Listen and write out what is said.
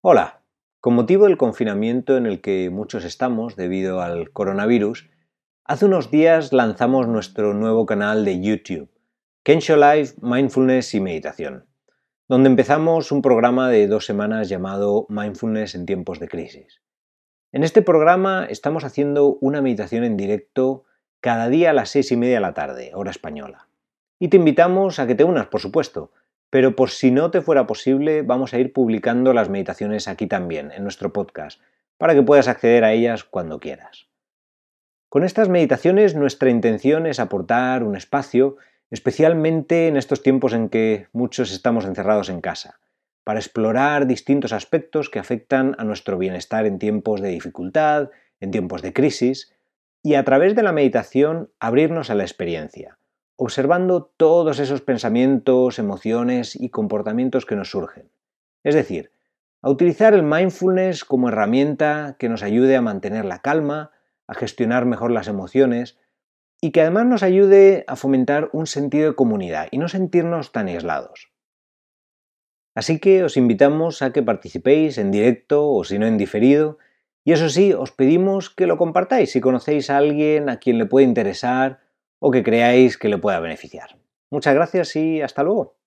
Hola, con motivo del confinamiento en el que muchos estamos debido al coronavirus, hace unos días lanzamos nuestro nuevo canal de YouTube, Kensho Life Mindfulness y Meditación, donde empezamos un programa de dos semanas llamado Mindfulness en tiempos de crisis. En este programa estamos haciendo una meditación en directo cada día a las seis y media de la tarde, hora española. Y te invitamos a que te unas, por supuesto, pero por si no te fuera posible, vamos a ir publicando las meditaciones aquí también, en nuestro podcast, para que puedas acceder a ellas cuando quieras. Con estas meditaciones nuestra intención es aportar un espacio, especialmente en estos tiempos en que muchos estamos encerrados en casa, para explorar distintos aspectos que afectan a nuestro bienestar en tiempos de dificultad, en tiempos de crisis, y a través de la meditación abrirnos a la experiencia, observando todos esos pensamientos, emociones y comportamientos que nos surgen. Es decir, a utilizar el mindfulness como herramienta que nos ayude a mantener la calma, a gestionar mejor las emociones y que además nos ayude a fomentar un sentido de comunidad y no sentirnos tan aislados. Así que os invitamos a que participéis en directo o si no en diferido y eso sí, os pedimos que lo compartáis si conocéis a alguien a quien le puede interesar o que creáis que le pueda beneficiar. Muchas gracias y hasta luego.